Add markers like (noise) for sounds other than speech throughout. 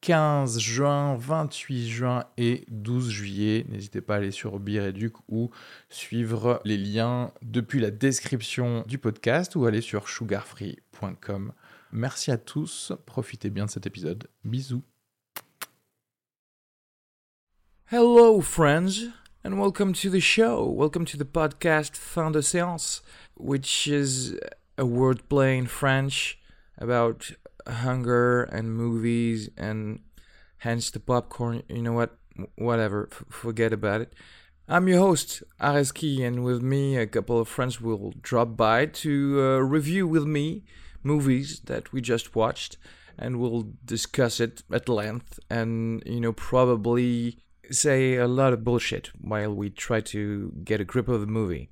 15 juin, 28 juin et 12 juillet. N'hésitez pas à aller sur Bireduc ou suivre les liens depuis la description du podcast ou aller sur sugarfree.com. Merci à tous, profitez bien de cet épisode. Bisous. Hello friends and welcome to the show. Welcome to the podcast Fin de séance, which is a wordplay in French about hunger and movies and hence the popcorn. You know what? Whatever. F- forget about it. I'm your host, Areski, and with me, a couple of friends will drop by to uh, review with me movies that we just watched, and we'll discuss it at length and, you know, probably say a lot of bullshit while we try to get a grip of the movie.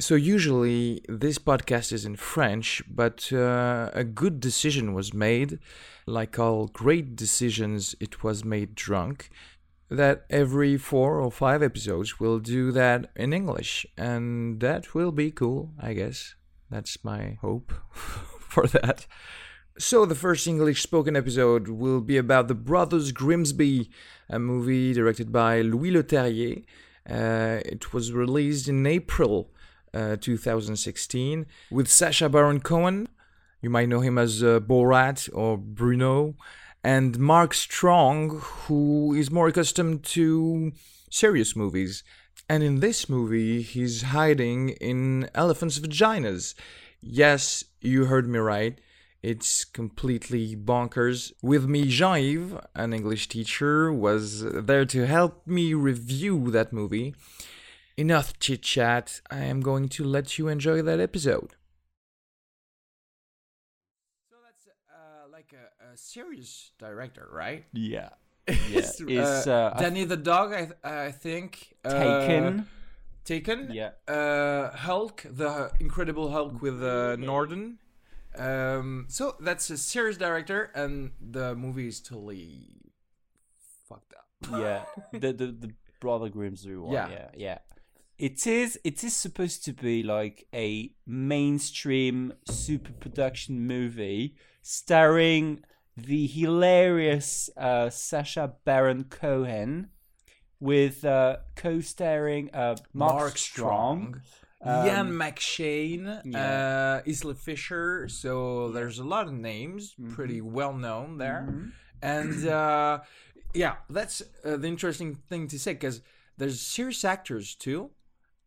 So usually this podcast is in French, but uh, a good decision was made. Like all great decisions, it was made drunk. That every four or five episodes we'll do that in English, and that will be cool, I guess. That's my hope (laughs) for that. So, the first English spoken episode will be about The Brothers Grimsby, a movie directed by Louis Leterrier. Uh, it was released in April uh, 2016 with Sacha Baron Cohen. You might know him as uh, Borat or Bruno. And Mark Strong, who is more accustomed to serious movies. And in this movie, he's hiding in elephants' vaginas. Yes, you heard me right. It's completely bonkers. With me, Jean Yves, an English teacher, was there to help me review that movie. Enough chit chat. I am going to let you enjoy that episode. So that's uh, like a, a serious director, right? Yeah. (laughs) It's, Yeah. It's, uh, uh, Danny the dog, I, I think. Uh, Taken. Taken. Yeah. Uh, Hulk, the Incredible Hulk with uh, Norton. Um, so that's a serious director, and the movie is totally fucked up. yeah. (laughs) The the the brother Grimsby one. Yeah. Yeah. yeah. It is it is supposed to be like a mainstream super production movie starring the hilarious uh, Sacha Baron Cohen with uh, co-starring uh, Mark, Strong. Um, Ian McShane, yeah. uh, Isla Fisher. So there's a lot of names, Mm-hmm. pretty well known there. And uh, yeah, that's uh, the interesting thing to say because there's serious actors too,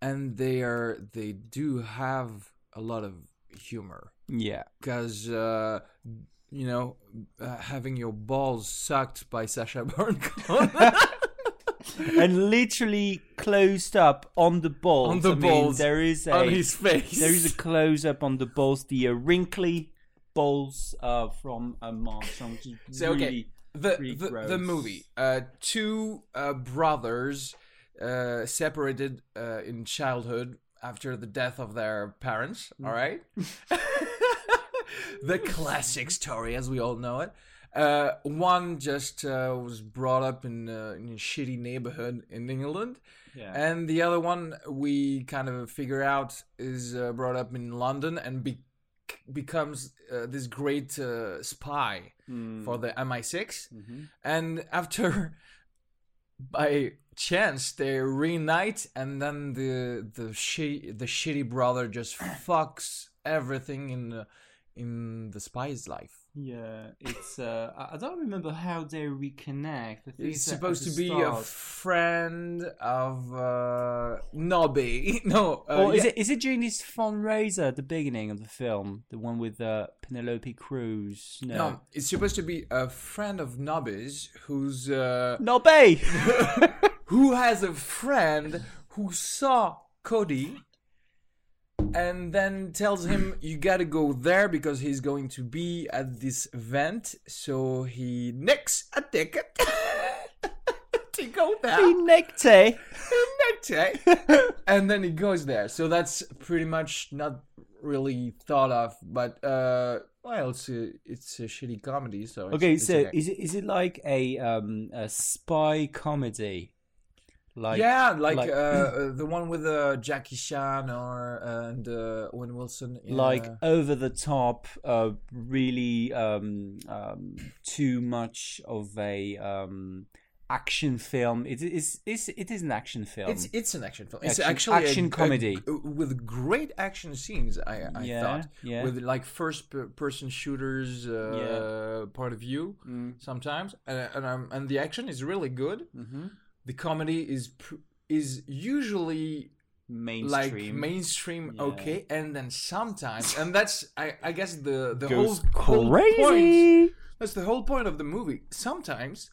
and they are they do have a lot of humor Yeah. because uh, you know uh, having your balls sucked by Sacha (laughs) Baron Cohen. (laughs) and literally closed up on the balls. On the I mean, balls, there is a on his face. there is a (laughs) close up on the balls, the uh, wrinkly balls uh, from uh, Mark Strong. which is So okay, the the, the movie. Uh, two uh, brothers uh, separated uh, in childhood after the death of their parents. Mm. All right, (laughs) the classic story as we all know it. Uh, one just uh, was brought up in, uh, in a shitty neighborhood in England, Yeah. and the other one we kind of figure out is uh, brought up in London and be- becomes uh, this great uh, spy Mm. for the MI6. Mhm. And after, (laughs) by chance, they reunite, and then the the shi- the shitty brother just (coughs) fucks everything in the, in the spy's life. Yeah, it's. Uh, I don't remember how they reconnect. I think He's supposed to be a friend of uh, Nobby. (laughs) No, uh, or is yeah. it is it during this fundraiser at the beginning of the film, the one with uh, Penelope Cruz? No, No, it's supposed to be a friend of Nobby's who's uh, Nobby. (laughs) (laughs) who has a friend who saw Cody and then tells him you gotta go there because he's going to be at this event so he nicks a ticket (laughs) to go there. He there. necktie. necktie. and then he goes there. So that's pretty much not really thought of, but uh, well, it's a it's a shitty comedy. So it's, Okay, so is it is it like a um a spy comedy? Like yeah, like, like- uh, uh, (clears throat) the one with uh, Jackie Chan or and uh, Owen Wilson. yeah. like over the top, uh, really um, um, too much of a um, action film. It is it is an action film. It's it's an action film. It's Action- actually a- action a- comedy. with great action scenes. I I Yeah, thought yeah. with like first person shooters uh, point of view Mm. sometimes, and and, and the action is really good. hmm The comedy is pr- is usually like mainstream. mainstream Yeah. okay, and then sometimes, and that's I I guess the the goes whole whole point that's the whole point of the movie. Sometimes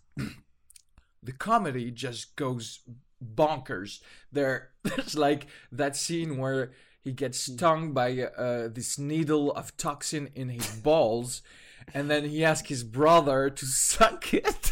(clears throat) the comedy just goes bonkers. There, (laughs) there's like that scene where he gets stung by uh, this needle of toxin in his balls, and then he asks his brother to (laughs) suck it.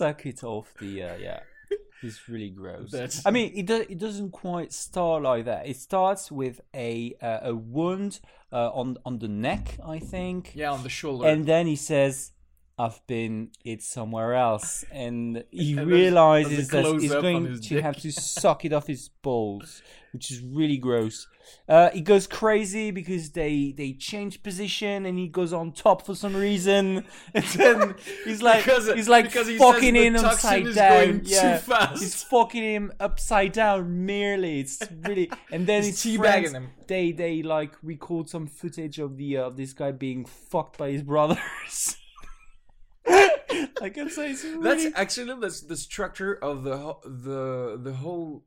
Suck it off the uh, yeah. (laughs) It's really gross. That's- I mean, it do, it doesn't quite start like that. It starts with a uh, a wound uh, on on the neck, I think. yeah, on the shoulder. and then he says i've been it somewhere else and he And realizes that he's going to dick. have to suck it off his balls (laughs) which is really gross uh, he goes crazy because they they change position and he goes on top for some reason (laughs) and then he's like Because- he's like because he fucking him upside down yeah fast. he's fucking him upside down merely it's really and then He's his friends, him. they they like record some footage of the uh, of this guy being fucked by his brothers. I can say it's really... That's actually that's the structure of the the the whole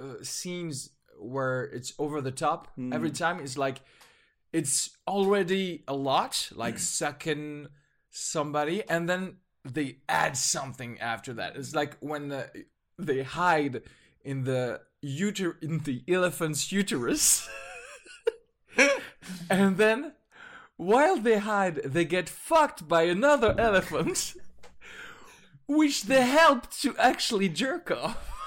uh, scenes where it's over the top. Mm. Every time it's like it's already a lot, like sucking somebody, and then they add something after that. It's like when uh, they hide in the uter in the elephant's uterus, (laughs) and then while they hide, they get fucked by another elephant, (laughs) which they help to actually jerk off.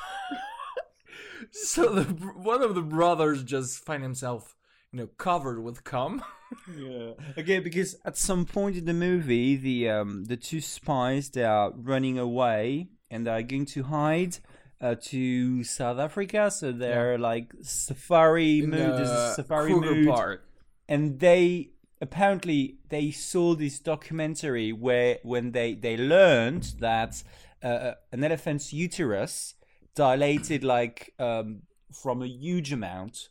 So the one of the brothers just find himself, you know, covered with cum. (laughs) yeah. Okay, because at some point in the movie, the um the two spies they are running away and they are going to hide. Uh, to South Africa, so they're like safari In mood. There's a safari Kruger mood. Park. and they apparently they saw this documentary where when they they learned that uh, an elephant's uterus dilated like um, from a huge amount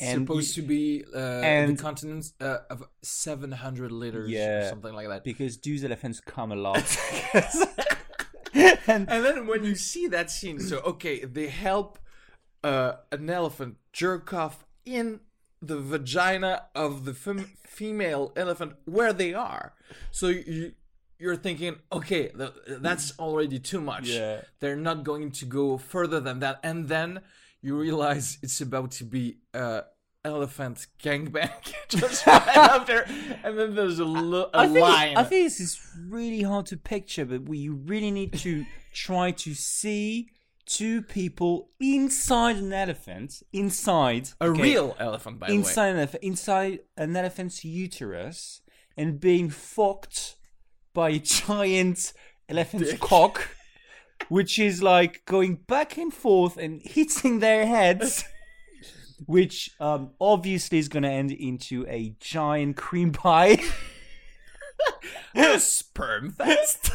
and supposed to be uh, and- the continent uh, of 700 liters or Yeah. something like that. because these elephants come a lot (laughs) (laughs) and And then when you see that scene, so okay, they help uh, an elephant jerk off in the vagina of the fem- female elephant where they are. So you you're thinking, okay, th- that's already too much. Yeah. They're not going to go further than that. And then you realize it's about to be uh elephant gangbang (laughs) just right (laughs) after and then there's a, lo- a I think, line I think this is really hard to picture, but we really need to try to see two people inside an elephant, inside a okay, real elephant by the way an elephant, inside an elephant's uterus, and being fucked by a giant elephant's Dick. cock, which is like going back and forth and hitting their heads. (laughs) Which um, obviously is going to end into a giant cream pie. (laughs) a sperm fest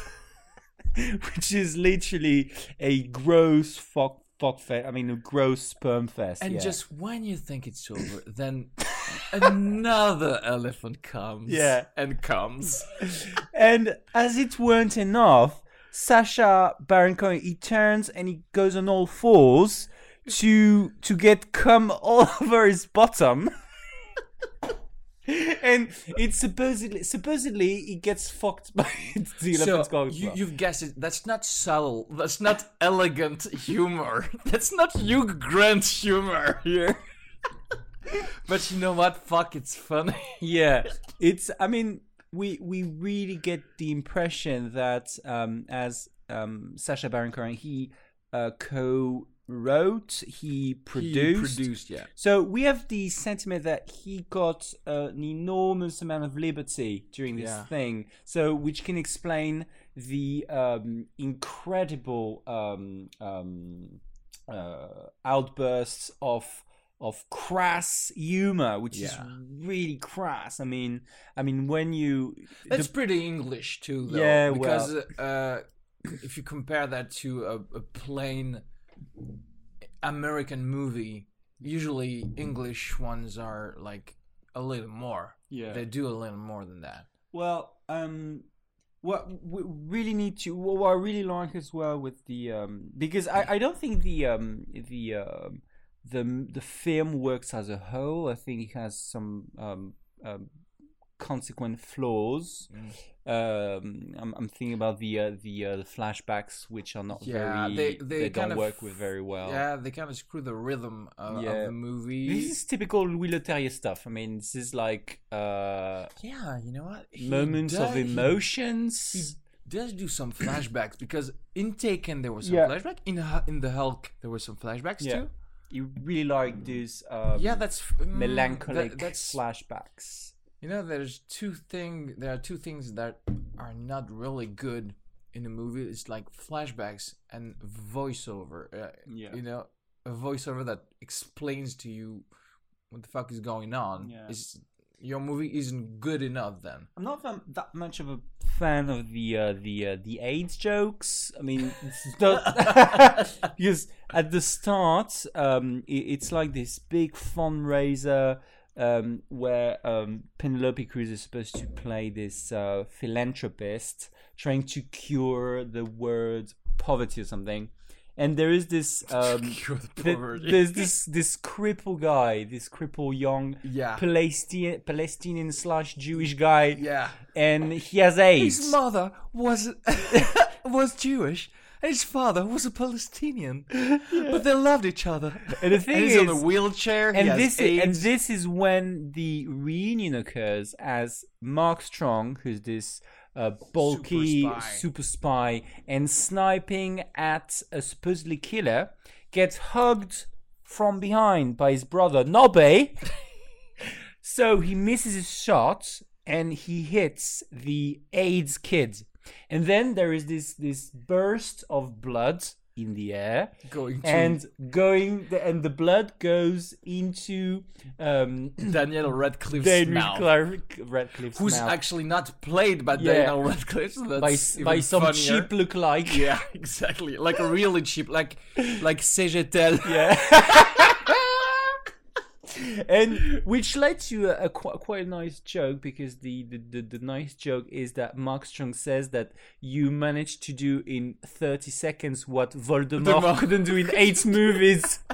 (laughs) which is literally a gross fuck fuck fest. I mean, a gross sperm fest. And yeah. just when you think it's over, then another elephant comes. Yeah. And comes. and as it weren't enough, Sacha Baron Cohen he turns and he goes on all fours to to get cum (laughs) all over his bottom. And it's supposedly supposedly he gets fucked by (laughs) the So elephant's you, You've guessed it. That's not subtle. That's not elegant humor. (laughs) That's not Hugh Grant humor here. (laughs) but you know what? Fuck, it's funny. yeah it's i mean we we really get the impression that um as um, Sacha Baron Cohen. He uh, co-wrote, he produced. He produced, yeah. So we have the sentiment that he got uh, an enormous amount of liberty during this Yeah. thing, so which can explain the um, incredible um, um, uh, outbursts of of crass humor, which Yeah. is really crass. I mean, I mean when you That's the- pretty English too, though. Yeah, because uh, if you compare that to a, a plain American movie, usually English ones are like a little more. yeah They do a little more than that. Well, um, what we really need to, what I really like as well with the, um, because I, I don't think the, um, the, um, the the film works as a whole. I think it has some um, um, consequent flaws. Um, I'm, I'm thinking about the uh, the uh, the flashbacks, which are not Yeah, very they- they, they don't of- work with very well. Yeah, they kind of screw the rhythm of, Yeah. of the movie. This is typical Louis Leterrier stuff. I mean, this is like uh, yeah, you know what? He moments of emotions. he emotions. does do some flashbacks because in Taken there was some Yeah. flashback. In in the Hulk there were some flashbacks Yeah. too. You really like these um, Yeah, that's mm, melancholic that- that's flashbacks. You know. There's two thing. There are two things that are not really good in the movie. It's like flashbacks and voiceover. Uh, Yeah. you know, a voiceover that explains to you what the fuck is going on. Yeah. Is your movie isn't good enough then? I'm not that, that much of a fan of the uh, the uh, the AIDS jokes. I mean, it's (laughs) because (laughs) at the start, um, it, it's like this big fundraiser um, where um, Penelope Cruz is supposed to play this uh, philanthropist trying to cure the word poverty or something. And there is this (laughs) um, Cure the th- there's this this cripple guy, this cripple young Yeah. Palestinian Palestinian slash Jewish guy, Yeah. and he has AIDS. His mother was (laughs) was Jewish. And his father was a Palestinian, (laughs) but they loved each other. And the thing And he's is, on a wheelchair. and this is, and this is when the reunion occurs as Mark Strong, who's this uh, bulky Super super spy. spy. and sniping at a supposedly killer, gets hugged from behind by his brother Nobby. (laughs) so he misses his shot and he hits the AIDS kid. And then there is this this burst of blood in the air going to and going and the blood goes into um (clears throat) Daniel Radcliffe's Daniel mouth, Clark Radcliffe's who's mouth actually not played by Yeah. Daniel Radcliffe. So by that's by even some funnier. cheap lookalike Yeah, (laughs) exactly. Like a really cheap, like like CGTEL. yeah (laughs) and (laughs) which led to a, a quite, quite a nice joke because the, the, the, the nice joke is that Mark Strong says that you managed to do in 30 seconds what Voldemort Voldemort. couldn't do in eight movies. (laughs)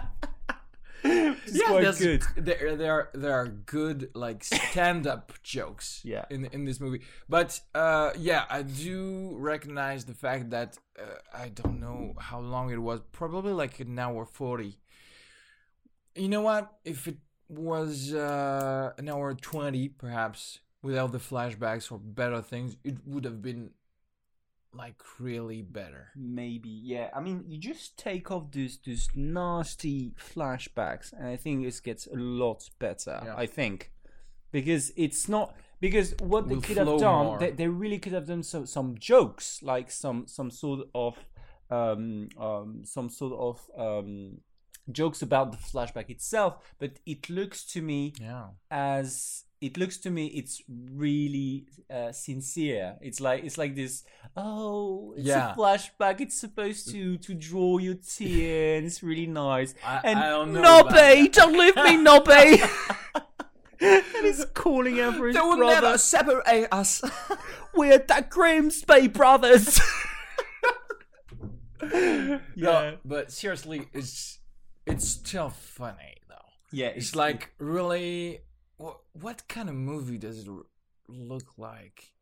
Yeah, quite good. There, there are there are good like stand-up (coughs) jokes. Yeah. In in this movie, but uh, yeah, I do recognize the fact that uh, I don't know how long it was. Probably like an hour forty. You know what? If it was uh, an hour twenty, perhaps without the flashbacks or better things, it would have been like really better. Maybe, yeah. I mean, you just take off these these nasty flashbacks, and I think this gets a lot better. Yeah. I think because it's not because what they Will could have done, they, they really could have done some some jokes, like some some sort of um um some sort of um jokes about the flashback itself. But it looks to me Yeah. as it looks to me it's really uh, sincere it's like it's like this oh it's Yeah. a flashback it's supposed to to draw your tear and it's really nice I, and I don't Nobby don't leave me Nobby (laughs) and he's calling out for his They will brother never separate us. (laughs) we're the Grimsby brothers (laughs) yeah, yeah but seriously, it's it's still funny though. yeah It's like really, what what kind of movie does it r- look like?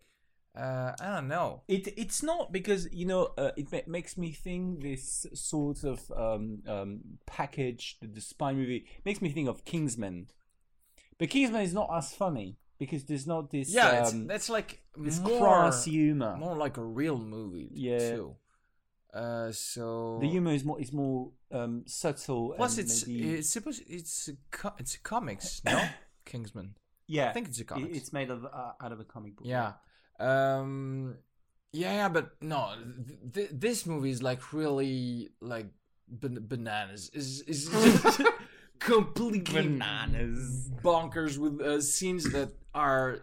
Uh, I don't know. It it's not because you know uh, it ma- makes me think this sort of um, um, package the, the spy movie makes me think of Kingsman, but Kingsman is not as funny because there's not this Yeah, it's, um, that's like this more crass humor. more like a real movie. Yeah. too. Uh, so The humor is more is more um, subtle. plus and it's maybe- it's supposed it's a co- it's a comics (coughs) no Kingsman. yeah, I think it's a comics. it's made of uh, out of a comic book. Yeah. Um yeah, yeah, but no, th- th- this movie is like really like ban- bananas. Is is just (laughs) completely Bananas. bonkers with uh, scenes that are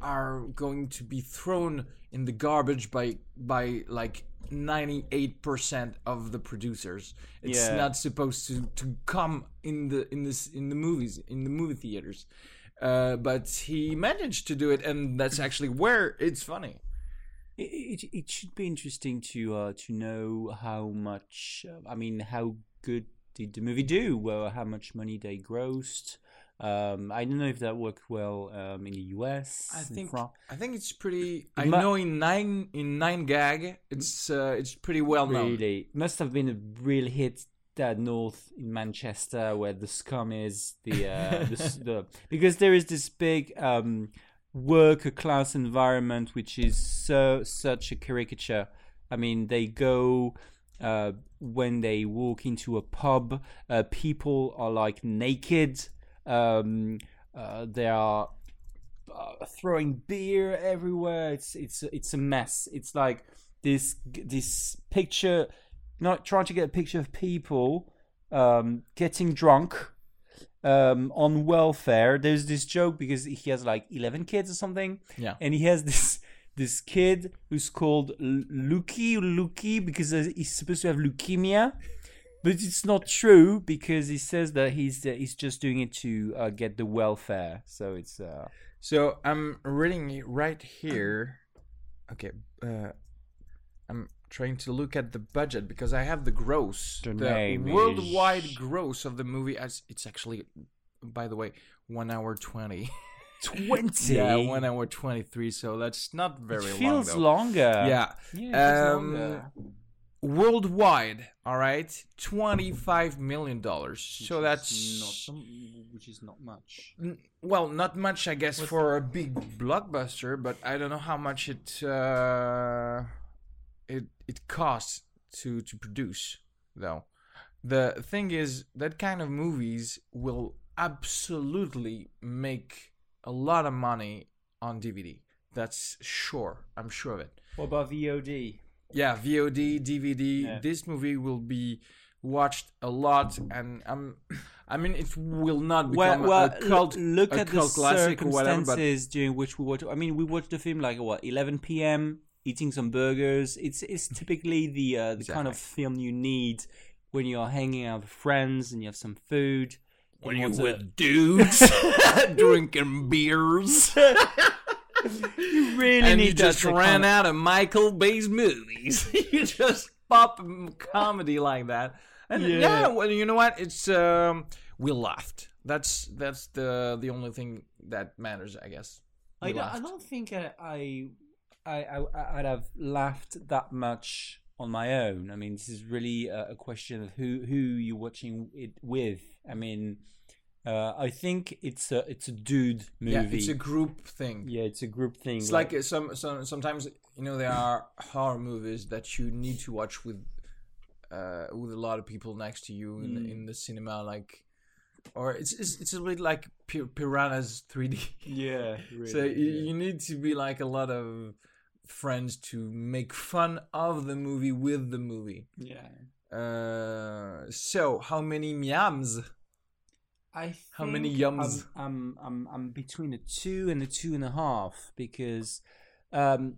are going to be thrown in the garbage by by like 98% of the producers. It's Yeah. not supposed to to come in the in this in the movies in the movie theaters. Uh, but he managed to do it and that's actually where it's funny. It, it, it should be interesting to uh, to know how much. Uh, I mean, how good did the movie do? Well, how much money they grossed. Um, I don't know if that worked well um, in the US. I think I think it's pretty. I know in nine in nine gag, it's uh, it's pretty well known. really must have been a real hit that north in Manchester where the scum is the uh, the, the (laughs) because there is this big um, worker class environment which is so such a caricature. I mean, they go uh, when they walk into a pub, uh, people are like naked. Um, uh, they are uh, throwing beer everywhere. It's it's it's a mess. It's like this this picture, not trying to get a picture of people um, getting drunk um, on welfare. There's this joke because he has like eleven kids or something, Yeah. and he has (laughs) this this kid who's called L- Luki Luki because uh, he's supposed to have leukemia. But it's not true because he says that he's uh, he's just doing it to uh, get the welfare. So it's uh, So I'm reading it right here. Okay, uh, I'm trying to look at the budget because I have the gross, The the, worldwide is- gross of the movie. As it's actually, by the way, one hour twenty. twenty. (laughs) yeah, one hour twenty three. So that's not very it long. feels though. longer. Yeah. yeah it feels Um, longer. Worldwide, all right, twenty-five million dollars. So that's not some, which is not much. N- well, not much, I guess, for a big blockbuster, but I don't know how much it uh, it it costs to to produce, though. The thing is, that kind of movies will absolutely make a lot of money on DVD. That's sure. I'm sure of it. What about VOD? Yeah, VOD, DVD. Yeah. This movie will be watched a lot, and um, I mean, it will not Well, become well, a cult. look a at the cult classic or whatever, circumstances during which we watch. I mean, we watched the film like what 11 p.m. eating some burgers. It's it's typically the uh, the kind of film you need when you're hanging out with friends and you have some food. when you're with dudes (laughs) (laughs) drinking beers, (laughs) you really and need you just ran out of Michael Bay's movies. (laughs) you just pop comedy like that, and yeah. Yeah. well, you know what? It's um, we laughed. That's that's the the only thing that matters, I guess. We I don't, I don't think I, I, I, I, I'd have laughed that much on my own. I mean, this is really a, a question of who who you're watching it with. I mean, uh, I think it's a it's a dude movie. Yeah, it's a group thing. Yeah, it's a group thing. It's like, uh, some some sometimes you know there are horror movies that you need to watch with uh with a lot of people next to you in Mm. in the cinema like or it's it's, it's a bit like Pi- piranhas 3D. yeah, (laughs) really, so you, yeah. you need to be like a lot of friends to make fun of the movie with the movie. yeah. Uh so how many miams? I How many yums? I'm, I'm I'm I'm between a two and a two and a half because um,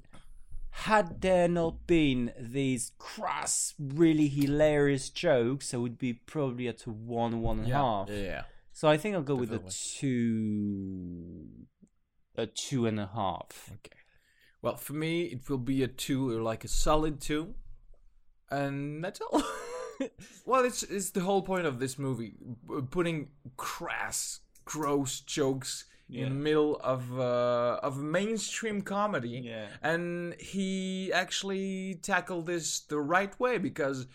had there not been these crass, really hilarious jokes, I would be probably at a one one and a half. Yeah, yeah. So I think I'll go with a two, a two and a half. Okay. Well, for me, it will be a two or like a solid two, and that's all. (laughs) (laughs) well, it's it's the whole point of this movie, putting crass, gross jokes in the middle of uh, of mainstream comedy, Yeah. and he actually tackled this the right way because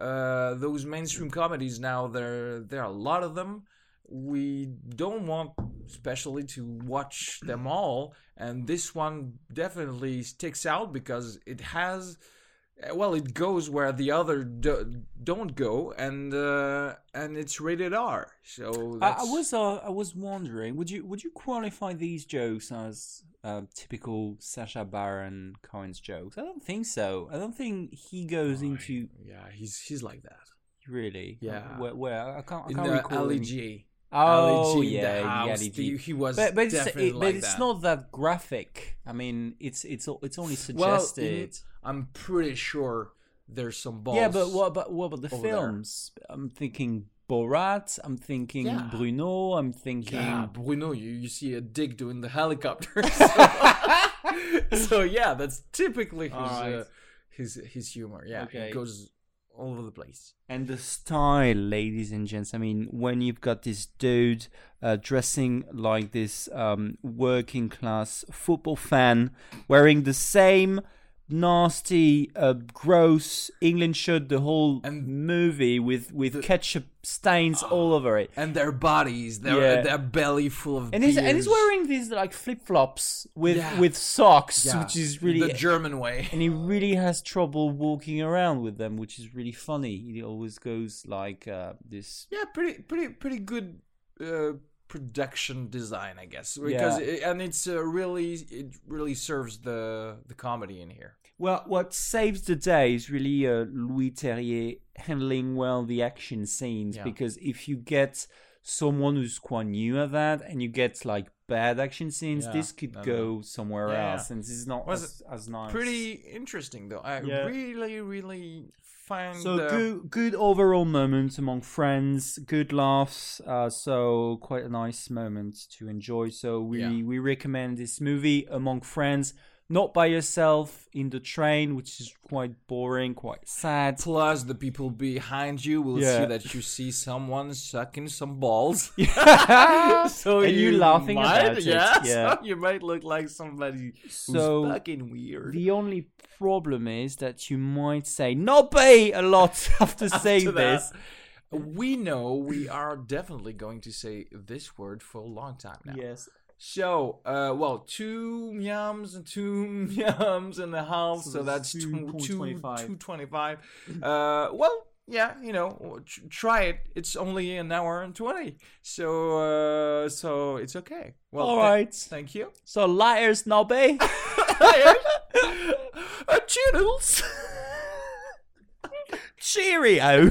uh, those mainstream comedies now there there are a lot of them. We don't want especially to watch them all, and this one definitely sticks out because it has uh, well, it goes where the other do, don't go, and uh, and it's rated R. So I, I was uh, I was wondering, would you would you qualify these jokes as uh, typical Sacha Baron Cohen's jokes? I don't think so. I don't think he goes into yeah, he's he's like that really. Yeah. Where, where I can't I can't recall. Any- G. Oh Ali G in yeah, house. The- he was But, but, it's, it, but like it's that. not that graphic. I mean, it's it's it's only Well, suggested. in- I'm pretty sure there's some balls. yeah, but what about what about the over there. films? I'm thinking Borat. I'm thinking Yeah. Bruno. I'm thinking. Yeah, Bruno, you, you see a dick doing the helicopter. (laughs) So, (laughs) so yeah, that's typically his Alright. uh, his his humor. Yeah, Okay. it goes all over the place. And the style, ladies and gents. I mean, when you've got this dude uh, dressing like this um, working class football fan, wearing the same nasty, uh, gross England shirt the whole And movie with, with the- ketchup stains (sighs) all over it. And their bodies, their Yeah. their belly full of And he's, and he's wearing these like flip flops with, Yeah. with socks, Yeah, which is really the German way. and he really has trouble walking around with them, which is really funny. He always goes like uh, this. Yeah, pretty pretty pretty good uh, production design, I guess. Because Yeah. it, and it's uh, really it really serves the the comedy in here. Well, what saves the day is really uh, Louis Leterrier handling well the action scenes Yeah. because if you get someone who's quite new at that and you get like bad action scenes, Yeah, this could go somewhere else, and this is not Was as, as nice. Pretty interesting though. I really really find So the- good, good overall moment among friends, good laughs. Uh, so quite a nice moment to enjoy. So we Yeah. we recommend this movie among friends, not by yourself in the train, which is quite boring, quite sad. Plus, the people behind you will Yeah. see that you (laughs) see someone sucking some balls. (laughs) (laughs) so and you, laughing might, about yeah, it. Yeah. So you might look like somebody So who's fucking weird. the only problem is that you might say "nobby" a lot after, saying After that, this. we know we are definitely going to say this word for a long time now. Yes. So, uh, well, two yums and two (laughs) yums and a half, so, So that's two, two, 2.25. 225. (clears throat) Uh, well, yeah, you know, tr- try it. It's only an hour and 20. So, uh, so it's okay. Well, All th- thank you. So liars, nobby. (laughs) (laughs) uh, Toodles. Cheerio.